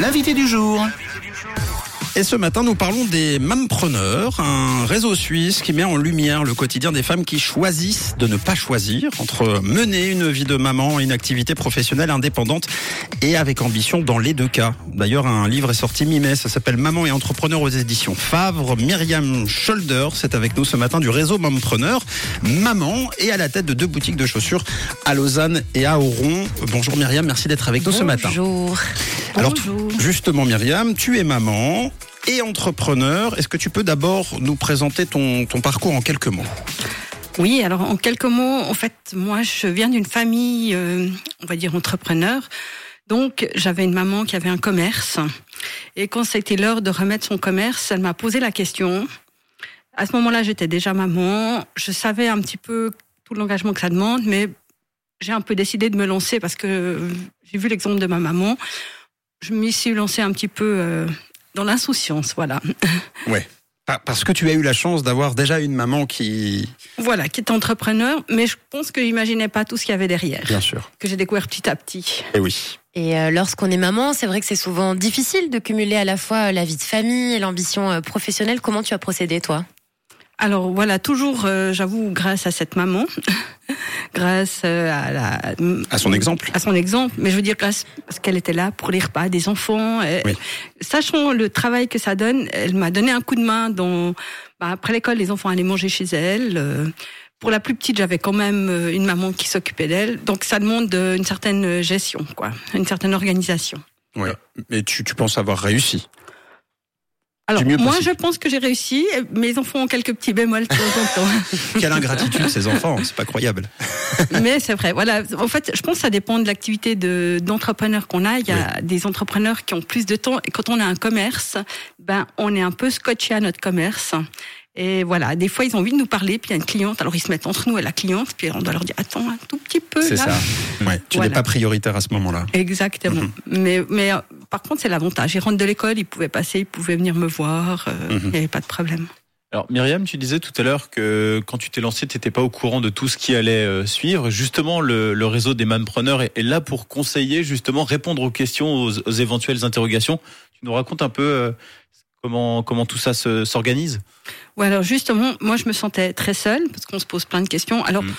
L'invité du jour. Et ce matin, nous parlons des Mampreneurs, un réseau suisse qui met en lumière le quotidien des femmes qui choisissent de ne pas choisir entre mener une vie de maman et une activité professionnelle indépendante et avec ambition dans les deux cas. D'ailleurs, un livre est sorti mi-mai, ça s'appelle Maman et entrepreneur aux éditions Favre. Myriam Scholder, c'est avec nous ce matin du réseau Mampreneur. Maman et à la tête de deux boutiques de chaussures à Lausanne et à Auron. Bonjour Myriam, merci d'être avec nous ce matin. Bonjour. Alors, justement, Myriam, tu es maman et entrepreneur. Est-ce que tu peux d'abord nous présenter ton, ton parcours en quelques mots? Oui, alors en quelques mots, en fait, moi, je viens d'une famille, euh, on va dire, entrepreneur. Donc, j'avais une maman qui avait un commerce. Et quand c'était l'heure de remettre son commerce, elle m'a posé la question. À ce moment-là, j'étais déjà maman. Je savais un petit peu tout l'engagement que ça demande, mais j'ai un peu décidé de me lancer parce que j'ai vu l'exemple de ma maman je m'y suis lancée un petit peu euh, dans l'insouciance, voilà. Ouais. Parce que tu as eu la chance d'avoir déjà une maman qui... Voilà, qui est entrepreneur, mais je pense qu'il n'imaginait pas tout ce qu'il y avait derrière. Bien sûr. Que j'ai découvert petit à petit. Et eh oui. Et euh, lorsqu'on est maman, c'est vrai que c'est souvent difficile de cumuler à la fois la vie de famille et l'ambition euh, professionnelle. Comment tu as procédé, toi? Alors voilà, toujours, j'avoue, grâce à cette maman, grâce euh, à la à son exemple à son exemple mais je veux dire grâce parce qu'elle était là pour les repas des enfants sachant le travail que ça donne elle m'a donné un coup de main dans bah, après l'école les enfants allaient manger chez elle euh, pour la plus petite, j'avais quand même euh, une maman qui s'occupait d'elle. Donc ça demande une certaine gestion, quoi, une certaine organisation. Ouais. Mais tu, tu penses avoir réussi alors, moi, je pense que j'ai réussi. Mes enfants ont quelques petits bémols de temps en temps. Quelle ingratitude, ces enfants. C'est pas croyable. Mais c'est vrai. Voilà. En fait, je pense que ça dépend de l'activité de, d'entrepreneur qu'on a. Il y a des entrepreneurs qui ont plus de temps. Et quand on a un commerce, ben, on est un peu scotché à notre commerce. Et voilà, des fois ils ont envie de nous parler, puis il y a une cliente, alors ils se mettent entre nous et la cliente, puis on doit leur dire attends un tout petit peu. C'est ça. Ouais, tu n'es pas prioritaire à ce moment-là. Exactement. Mhm. Mais, mais par contre c'est l'avantage. Ils rentrent de l'école, ils pouvaient passer, ils pouvaient venir me voir, euh, mhm. il n'y avait pas de problème. Alors Myriam, tu disais tout à l'heure que quand tu t'es lancée, tu n'étais pas au courant de tout ce qui allait euh, suivre. Justement, le, le réseau des mampreneurs est, est, là pour conseiller, justement, répondre aux questions, aux, aux, éventuelles interrogations. Tu nous racontes un peu Comment, comment tout ça s'organise? Ouais, alors justement, moi je me sentais très seule parce qu'on se pose plein de questions. Alors, mm.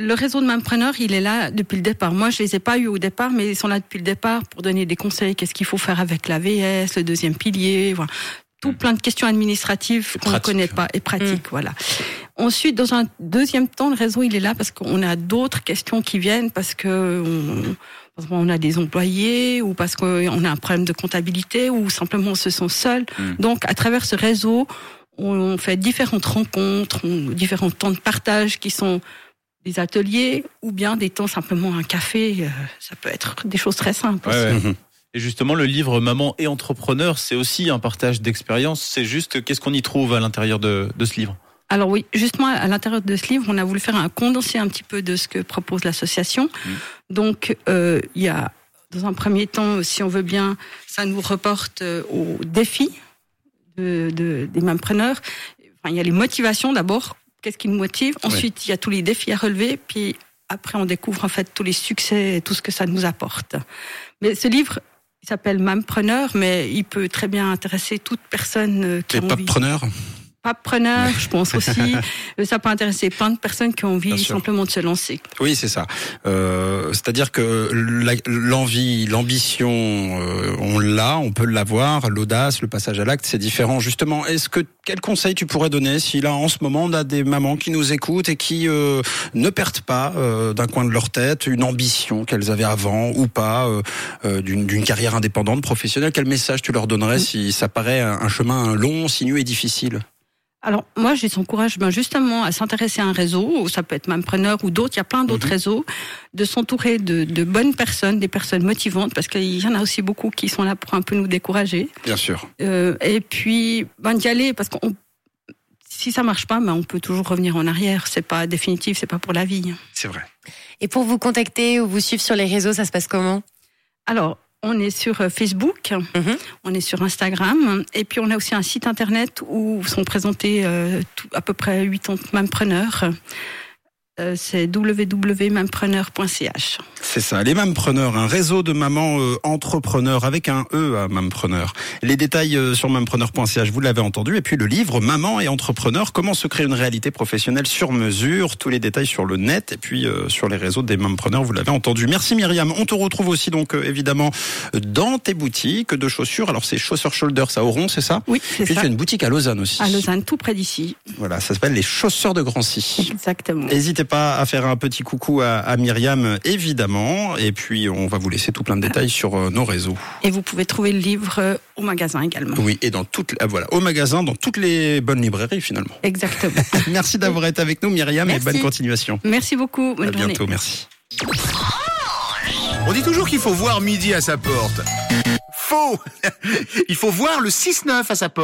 Le réseau de Mampreneurs, il est là depuis le départ. Moi, je les ai pas eu au départ, mais ils sont là depuis le départ pour donner des conseils. Qu'est-ce qu'il faut faire avec l'AVS, le deuxième pilier, voilà. Tout mm. plein de questions administratives qu'on ne connaît pas et pratiques, mm. voilà. Ensuite, dans un deuxième temps, le réseau, il est là parce qu'on a d'autres questions qui viennent parce que on, on a des employés ou parce qu'on a un problème de comptabilité ou simplement on se sent seul. Hmm. Donc, à travers ce réseau, on fait différentes rencontres, différents temps de partage qui sont des ateliers ou bien des temps simplement un café. Euh, ça peut être des choses très simples. Et justement, le livre Maman et entrepreneur, c'est aussi un partage d'expérience. C'est juste qu'est-ce qu'on y trouve à l'intérieur de ce livre? Alors oui, justement à l'intérieur de ce livre, on a voulu faire un condensé un petit peu de ce que propose l'association. Mmh. Donc euh, il y a dans un premier temps, si on veut bien, ça nous reporte euh, aux défis de, de, des preneurs. Enfin, il y a les motivations d'abord, qu'est-ce qui nous motive. Ensuite, il y a tous les défis à relever. Puis après, on découvre en fait tous les succès et tout ce que ça nous apporte. Mais ce livre, il s'appelle Mampreneur, mais il peut très bien intéresser toute personne euh, qui a envie. preneur pas preneur, je pense aussi. ça peut intéresser plein de personnes qui ont envie simplement de se lancer. Oui, c'est ça. Euh, C'est-à-dire que l'envie, l'ambition, euh, on l'a, on peut l'avoir. L'audace, le passage à l'acte, c'est différent. Justement, est-ce que quel conseil tu pourrais donner si là en ce moment on a des mamans qui nous écoutent et qui euh, ne perdent pas euh, d'un coin de leur tête une ambition qu'elles avaient avant ou pas euh, d'une carrière indépendante professionnelle? Quel message tu leur donnerais si ça paraît un chemin long, sinueux et difficile? Alors moi, j'ai son courage ben, justement à s'intéresser à un réseau, ça peut être Mampreneur ou d'autres, il y a plein d'autres mhm. réseaux, de s'entourer de, de, bonnes personnes, des personnes motivantes, parce qu'il y en a aussi beaucoup qui sont là pour un peu nous décourager. Bien sûr. Euh, et puis ben, d'y aller, parce que si ça marche pas, ben, on peut toujours revenir en arrière. C'est pas définitif, c'est pas pour la vie. C'est vrai. Et pour vous contacter ou vous suivre sur les réseaux, ça se passe comment? Alors, on est sur euh, Facebook, mhm. on est sur Instagram, et puis on a aussi un site internet où sont présentés euh, à peu près 80 preneurs. Euh, c'est www.mampreneur.ch. C'est ça, les Mampreneurs, un réseau de mamans euh, entrepreneurs avec un E à Mampreneur. Les détails euh, sur mampreneur.ch, vous l'avez entendu. Et puis le livre Maman et entrepreneur, comment se créer une réalité professionnelle sur mesure. Tous les détails sur le net et puis sur les réseaux des Mampreneurs, vous l'avez entendu. Merci Myriam. On te retrouve aussi donc évidemment dans tes boutiques de chaussures. Alors c'est Chaussures Shoulders à Oron, c'est ça? Oui, c'est Puis ça. tu as une boutique à Lausanne aussi. À Lausanne, tout près d'ici. Voilà, ça s'appelle les Chausseurs de Grancy. Exactement. N'hésitez pas à faire un petit coucou à, à Myriam, évidemment. Et puis, on va vous laisser tout plein de détails sur euh, nos réseaux. Et vous pouvez trouver le livre euh, au magasin également. Oui, et dans toutes, ah, voilà, au magasin, dans toutes les bonnes librairies, finalement. Exactement. Merci d'avoir été avec nous, Myriam, Merci. et bonne continuation. Merci beaucoup. Bonne à journée. bientôt, merci. On dit toujours qu'il faut voir midi à sa porte. Faux Il faut voir le 6-9 à sa porte.